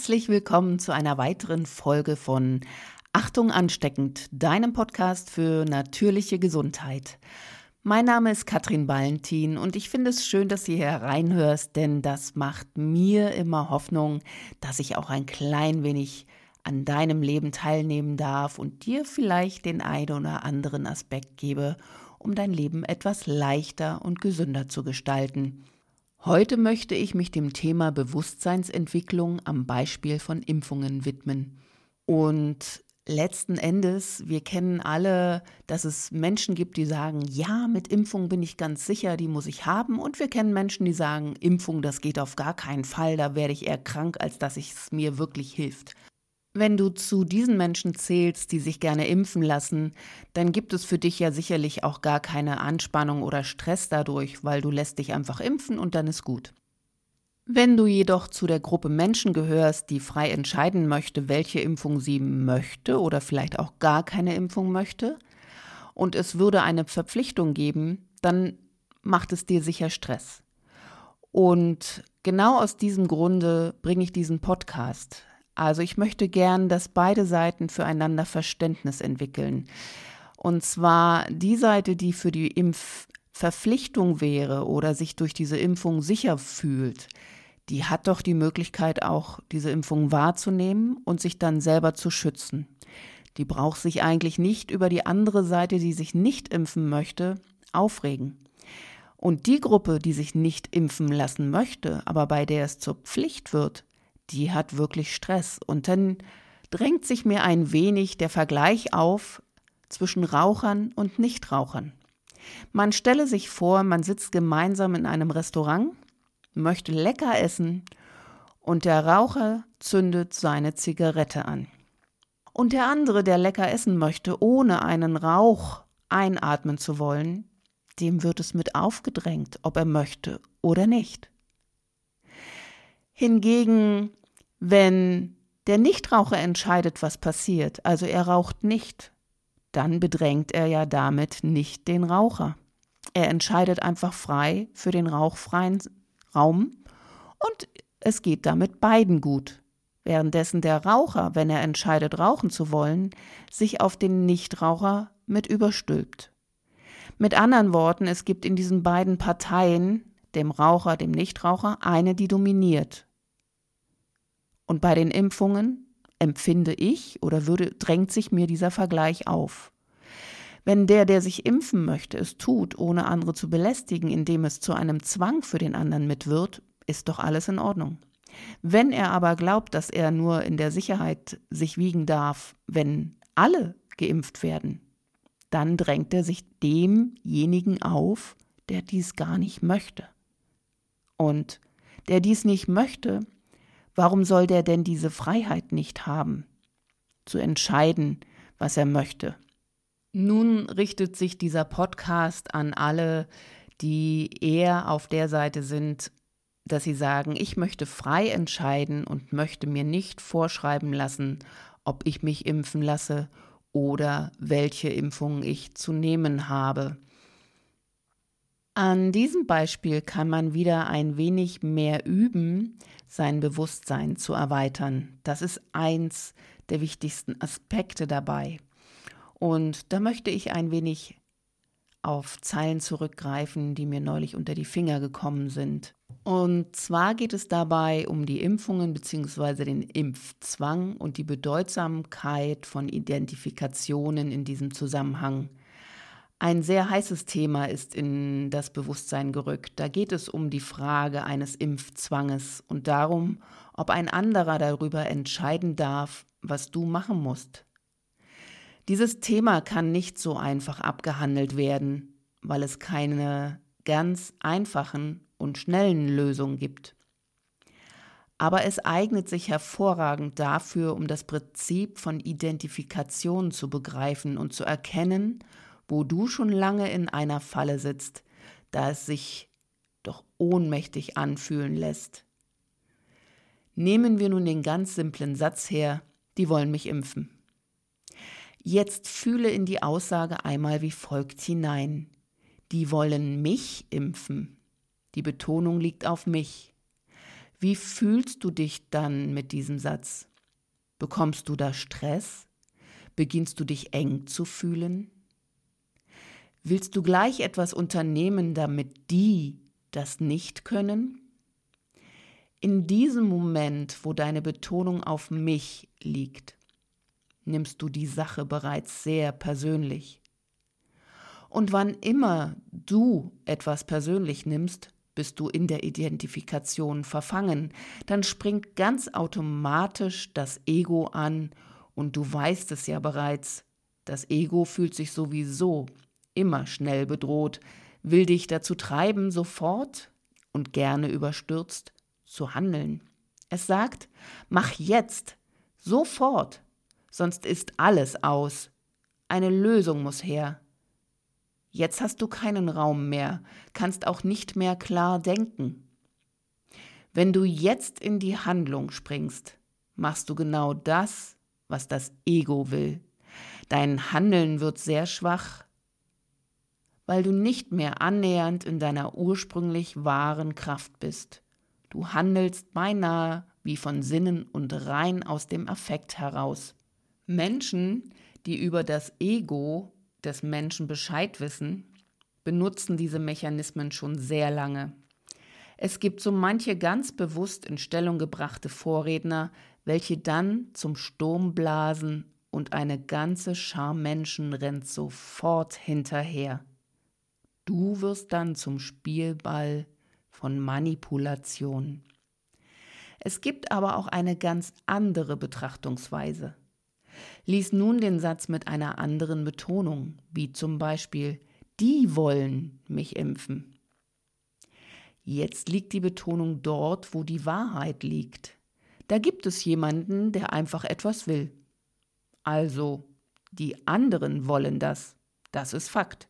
Herzlich willkommen zu einer weiteren Folge von Achtung ansteckend, deinem Podcast für natürliche Gesundheit. Mein Name ist Katrin Ballentin und ich finde es schön, dass du hier hereinhörst, denn das macht mir immer Hoffnung, dass ich auch ein klein wenig an deinem Leben teilnehmen darf und dir vielleicht den einen oder anderen Aspekt gebe, um dein Leben etwas leichter und gesünder zu gestalten. Heute möchte ich mich dem Thema Bewusstseinsentwicklung am Beispiel von Impfungen widmen. Und letzten Endes, wir kennen alle, dass es Menschen gibt, die sagen, ja, mit Impfung bin ich ganz sicher, die muss ich haben. Und wir kennen Menschen, die sagen, Impfung, das geht auf gar keinen Fall, da werde ich eher krank, als dass es mir wirklich hilft. Wenn du zu diesen Menschen zählst, die sich gerne impfen lassen, dann gibt es für dich ja sicherlich auch gar keine Anspannung oder Stress dadurch, weil du lässt dich einfach impfen und dann ist gut. Wenn du jedoch zu der Gruppe Menschen gehörst, die frei entscheiden möchte, welche Impfung sie möchte oder vielleicht auch gar keine Impfung möchte, und es würde eine Verpflichtung geben, dann macht es dir sicher Stress. Und genau aus diesem Grunde bringe ich diesen Podcast. Also ich möchte gern, dass beide Seiten füreinander Verständnis entwickeln. Und zwar die Seite, die für die Impfverpflichtung wäre oder sich durch diese Impfung sicher fühlt, die hat doch die Möglichkeit auch, diese Impfung wahrzunehmen und sich dann selber zu schützen. Die braucht sich eigentlich nicht über die andere Seite, die sich nicht impfen möchte, aufregen. Und die Gruppe, die sich nicht impfen lassen möchte, aber bei der es zur Pflicht wird, die hat wirklich Stress. Und dann drängt sich mir ein wenig der Vergleich auf zwischen Rauchern und Nichtrauchern. Man stelle sich vor, man sitzt gemeinsam in einem Restaurant, möchte lecker essen und der Raucher zündet seine Zigarette an. Und der andere, der lecker essen möchte, ohne einen Rauch einatmen zu wollen, dem wird es mit aufgedrängt, ob er möchte oder nicht. Hingegen wenn der Nichtraucher entscheidet, was passiert, also er raucht nicht, dann bedrängt er ja damit nicht den Raucher. Er entscheidet einfach frei für den rauchfreien Raum und es geht damit beiden gut. Währenddessen der Raucher, wenn er entscheidet, rauchen zu wollen, sich auf den Nichtraucher mit überstülpt. Mit anderen Worten, es gibt in diesen beiden Parteien, dem Raucher, dem Nichtraucher, eine, die dominiert und bei den Impfungen empfinde ich oder würde, drängt sich mir dieser Vergleich auf. Wenn der, der sich impfen möchte, es tut, ohne andere zu belästigen, indem es zu einem Zwang für den anderen mit wird, ist doch alles in Ordnung. Wenn er aber glaubt, dass er nur in der Sicherheit sich wiegen darf, wenn alle geimpft werden, dann drängt er sich demjenigen auf, der dies gar nicht möchte. Und der dies nicht möchte, Warum soll der denn diese Freiheit nicht haben, zu entscheiden, was er möchte? Nun richtet sich dieser Podcast an alle, die eher auf der Seite sind, dass sie sagen, ich möchte frei entscheiden und möchte mir nicht vorschreiben lassen, ob ich mich impfen lasse oder welche Impfung ich zu nehmen habe. An diesem Beispiel kann man wieder ein wenig mehr üben, sein Bewusstsein zu erweitern. Das ist eins der wichtigsten Aspekte dabei. Und da möchte ich ein wenig auf Zeilen zurückgreifen, die mir neulich unter die Finger gekommen sind. Und zwar geht es dabei um die Impfungen bzw. den Impfzwang und die Bedeutsamkeit von Identifikationen in diesem Zusammenhang. Ein sehr heißes Thema ist in das Bewusstsein gerückt. Da geht es um die Frage eines Impfzwanges und darum, ob ein anderer darüber entscheiden darf, was du machen musst. Dieses Thema kann nicht so einfach abgehandelt werden, weil es keine ganz einfachen und schnellen Lösungen gibt. Aber es eignet sich hervorragend dafür, um das Prinzip von Identifikation zu begreifen und zu erkennen, wo du schon lange in einer Falle sitzt, da es sich doch ohnmächtig anfühlen lässt. Nehmen wir nun den ganz simplen Satz her, die wollen mich impfen. Jetzt fühle in die Aussage einmal wie folgt hinein. Die wollen mich impfen. Die Betonung liegt auf mich. Wie fühlst du dich dann mit diesem Satz? Bekommst du da Stress? Beginnst du dich eng zu fühlen? Willst du gleich etwas unternehmen, damit die das nicht können? In diesem Moment, wo deine Betonung auf mich liegt, nimmst du die Sache bereits sehr persönlich. Und wann immer du etwas persönlich nimmst, bist du in der Identifikation verfangen, dann springt ganz automatisch das Ego an und du weißt es ja bereits, das Ego fühlt sich sowieso immer schnell bedroht, will dich dazu treiben, sofort und gerne überstürzt zu handeln. Es sagt, mach jetzt, sofort, sonst ist alles aus. Eine Lösung muss her. Jetzt hast du keinen Raum mehr, kannst auch nicht mehr klar denken. Wenn du jetzt in die Handlung springst, machst du genau das, was das Ego will. Dein Handeln wird sehr schwach, weil du nicht mehr annähernd in deiner ursprünglich wahren Kraft bist. Du handelst beinahe wie von Sinnen und rein aus dem Affekt heraus. Menschen, die über das Ego des Menschen Bescheid wissen, benutzen diese Mechanismen schon sehr lange. Es gibt so manche ganz bewusst in Stellung gebrachte Vorredner, welche dann zum Sturm blasen und eine ganze Schar Menschen rennt sofort hinterher. Du wirst dann zum Spielball von Manipulation. Es gibt aber auch eine ganz andere Betrachtungsweise. Lies nun den Satz mit einer anderen Betonung, wie zum Beispiel Die wollen mich impfen. Jetzt liegt die Betonung dort, wo die Wahrheit liegt. Da gibt es jemanden, der einfach etwas will. Also, die anderen wollen das. Das ist Fakt.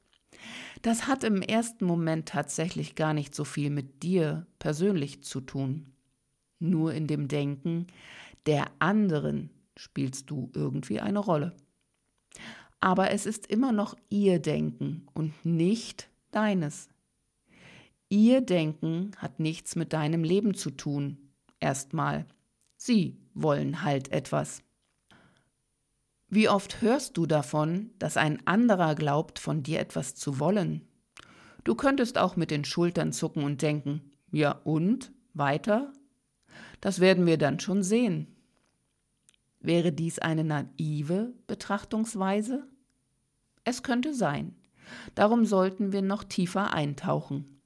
Das hat im ersten Moment tatsächlich gar nicht so viel mit dir persönlich zu tun. Nur in dem Denken der anderen spielst du irgendwie eine Rolle. Aber es ist immer noch ihr Denken und nicht deines. Ihr Denken hat nichts mit deinem Leben zu tun. Erstmal. Sie wollen halt etwas. Wie oft hörst du davon, dass ein anderer glaubt, von dir etwas zu wollen? Du könntest auch mit den Schultern zucken und denken, ja und? Weiter? Das werden wir dann schon sehen. Wäre dies eine naive Betrachtungsweise? Es könnte sein. Darum sollten wir noch tiefer eintauchen.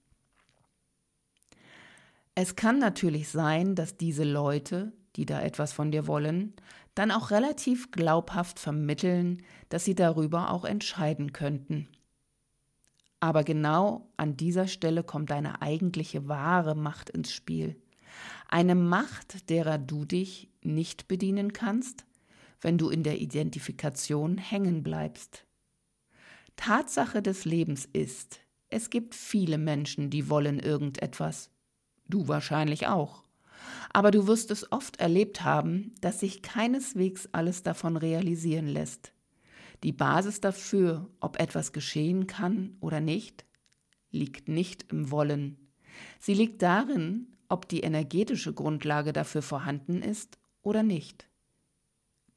Es kann natürlich sein, dass diese Leute, die da etwas von dir wollen, dann auch relativ glaubhaft vermitteln, dass sie darüber auch entscheiden könnten. Aber genau an dieser Stelle kommt deine eigentliche wahre Macht ins Spiel. Eine Macht, derer du dich nicht bedienen kannst, wenn du in der Identifikation hängen bleibst. Tatsache des Lebens ist, es gibt viele Menschen, die wollen irgendetwas. Du wahrscheinlich auch. Aber du wirst es oft erlebt haben, dass sich keineswegs alles davon realisieren lässt. Die Basis dafür, ob etwas geschehen kann oder nicht, liegt nicht im Wollen. Sie liegt darin, ob die energetische Grundlage dafür vorhanden ist oder nicht.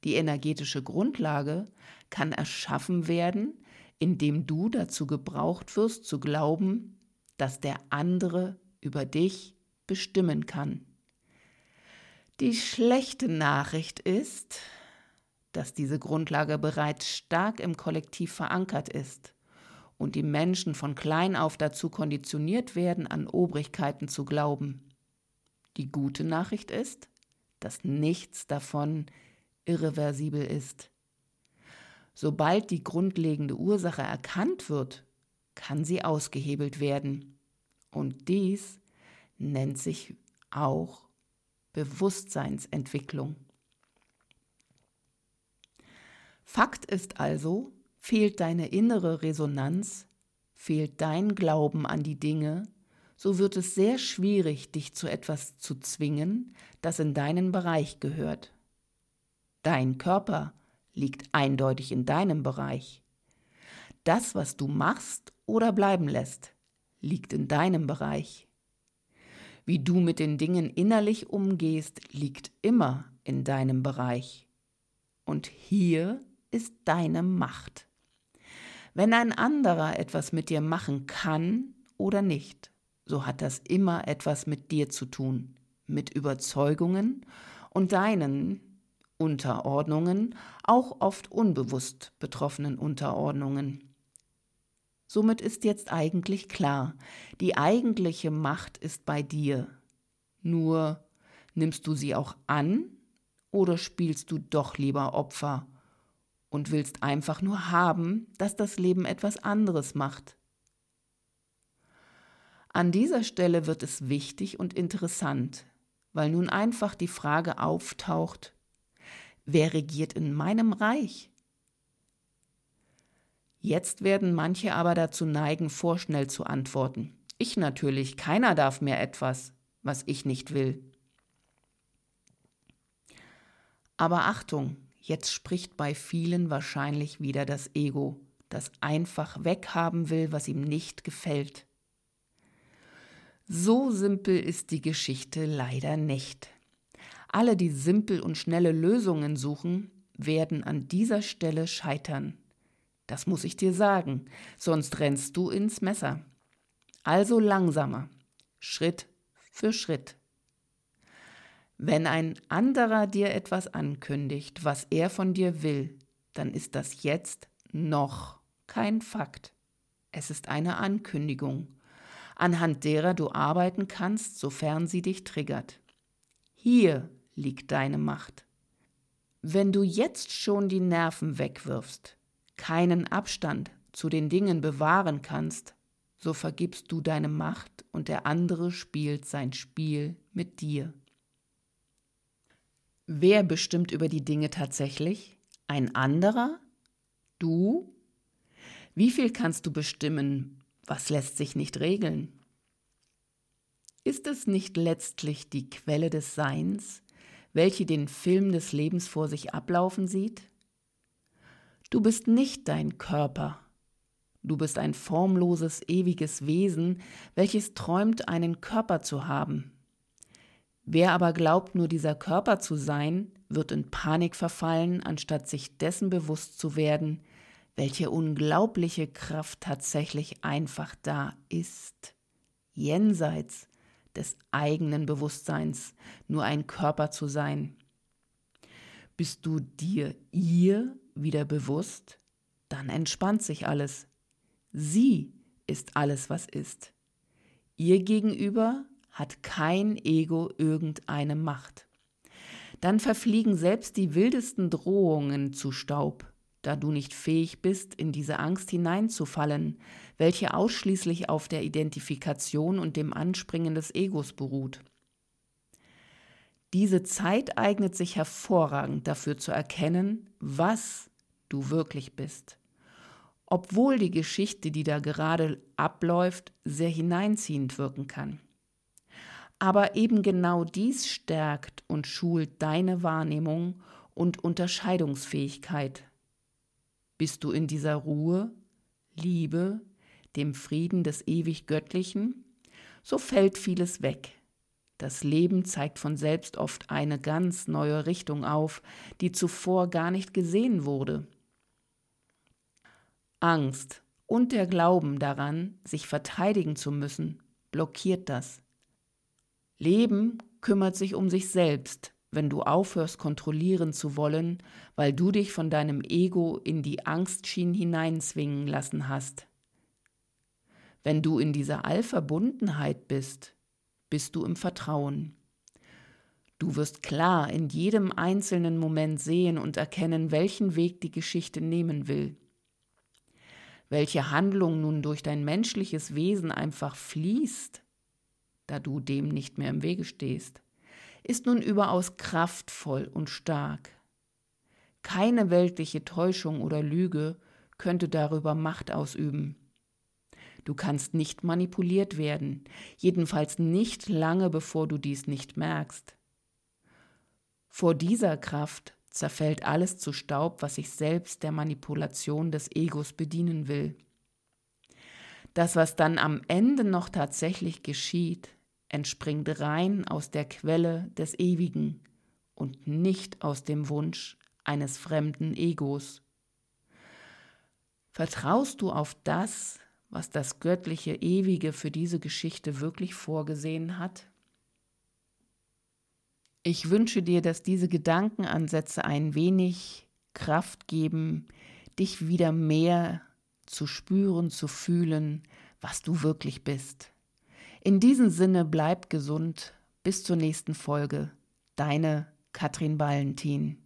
Die energetische Grundlage kann erschaffen werden, indem du dazu gebraucht wirst zu glauben, dass der andere über dich bestimmen kann. Die schlechte Nachricht ist, dass diese Grundlage bereits stark im Kollektiv verankert ist und die Menschen von klein auf dazu konditioniert werden, an Obrigkeiten zu glauben. Die gute Nachricht ist, dass nichts davon irreversibel ist. Sobald die grundlegende Ursache erkannt wird, kann sie ausgehebelt werden. Und dies nennt sich auch Bewusstseinsentwicklung. Fakt ist also, fehlt deine innere Resonanz, fehlt dein Glauben an die Dinge, so wird es sehr schwierig, dich zu etwas zu zwingen, das in deinen Bereich gehört. Dein Körper liegt eindeutig in deinem Bereich. Das, was du machst oder bleiben lässt, liegt in deinem Bereich. Wie du mit den Dingen innerlich umgehst, liegt immer in deinem Bereich. Und hier ist deine Macht. Wenn ein anderer etwas mit dir machen kann oder nicht, so hat das immer etwas mit dir zu tun, mit Überzeugungen und deinen Unterordnungen, auch oft unbewusst betroffenen Unterordnungen. Somit ist jetzt eigentlich klar, die eigentliche Macht ist bei dir. Nur nimmst du sie auch an oder spielst du doch lieber Opfer und willst einfach nur haben, dass das Leben etwas anderes macht? An dieser Stelle wird es wichtig und interessant, weil nun einfach die Frage auftaucht, wer regiert in meinem Reich? Jetzt werden manche aber dazu neigen, vorschnell zu antworten. Ich natürlich, keiner darf mir etwas, was ich nicht will. Aber Achtung, jetzt spricht bei vielen wahrscheinlich wieder das Ego, das einfach weghaben will, was ihm nicht gefällt. So simpel ist die Geschichte leider nicht. Alle, die simpel und schnelle Lösungen suchen, werden an dieser Stelle scheitern. Das muss ich dir sagen, sonst rennst du ins Messer. Also langsamer, Schritt für Schritt. Wenn ein anderer dir etwas ankündigt, was er von dir will, dann ist das jetzt noch kein Fakt. Es ist eine Ankündigung, anhand derer du arbeiten kannst, sofern sie dich triggert. Hier liegt deine Macht. Wenn du jetzt schon die Nerven wegwirfst, keinen Abstand zu den Dingen bewahren kannst, so vergibst du deine Macht und der andere spielt sein Spiel mit dir. Wer bestimmt über die Dinge tatsächlich? Ein anderer? Du? Wie viel kannst du bestimmen? Was lässt sich nicht regeln? Ist es nicht letztlich die Quelle des Seins, welche den Film des Lebens vor sich ablaufen sieht? Du bist nicht dein Körper. Du bist ein formloses, ewiges Wesen, welches träumt, einen Körper zu haben. Wer aber glaubt, nur dieser Körper zu sein, wird in Panik verfallen, anstatt sich dessen bewusst zu werden, welche unglaubliche Kraft tatsächlich einfach da ist, jenseits des eigenen Bewusstseins, nur ein Körper zu sein. Bist du dir ihr wieder bewusst, dann entspannt sich alles. Sie ist alles, was ist. Ihr gegenüber hat kein Ego irgendeine Macht. Dann verfliegen selbst die wildesten Drohungen zu Staub, da du nicht fähig bist, in diese Angst hineinzufallen, welche ausschließlich auf der Identifikation und dem Anspringen des Egos beruht. Diese Zeit eignet sich hervorragend dafür zu erkennen, was du wirklich bist. Obwohl die Geschichte, die da gerade abläuft, sehr hineinziehend wirken kann. Aber eben genau dies stärkt und schult deine Wahrnehmung und Unterscheidungsfähigkeit. Bist du in dieser Ruhe, Liebe, dem Frieden des ewig Göttlichen, so fällt vieles weg. Das Leben zeigt von selbst oft eine ganz neue Richtung auf, die zuvor gar nicht gesehen wurde. Angst und der Glauben daran, sich verteidigen zu müssen, blockiert das. Leben kümmert sich um sich selbst, wenn du aufhörst kontrollieren zu wollen, weil du dich von deinem Ego in die Angstschienen hineinzwingen lassen hast. Wenn du in dieser Allverbundenheit bist, bist du im Vertrauen. Du wirst klar in jedem einzelnen Moment sehen und erkennen, welchen Weg die Geschichte nehmen will welche Handlung nun durch dein menschliches Wesen einfach fließt, da du dem nicht mehr im Wege stehst, ist nun überaus kraftvoll und stark. Keine weltliche Täuschung oder Lüge könnte darüber Macht ausüben. Du kannst nicht manipuliert werden, jedenfalls nicht lange bevor du dies nicht merkst. Vor dieser Kraft zerfällt alles zu Staub, was sich selbst der Manipulation des Egos bedienen will. Das, was dann am Ende noch tatsächlich geschieht, entspringt rein aus der Quelle des Ewigen und nicht aus dem Wunsch eines fremden Egos. Vertraust du auf das, was das göttliche Ewige für diese Geschichte wirklich vorgesehen hat? Ich wünsche dir, dass diese Gedankenansätze ein wenig Kraft geben, dich wieder mehr zu spüren, zu fühlen, was du wirklich bist. In diesem Sinne bleib gesund. Bis zur nächsten Folge. Deine Katrin Ballentin.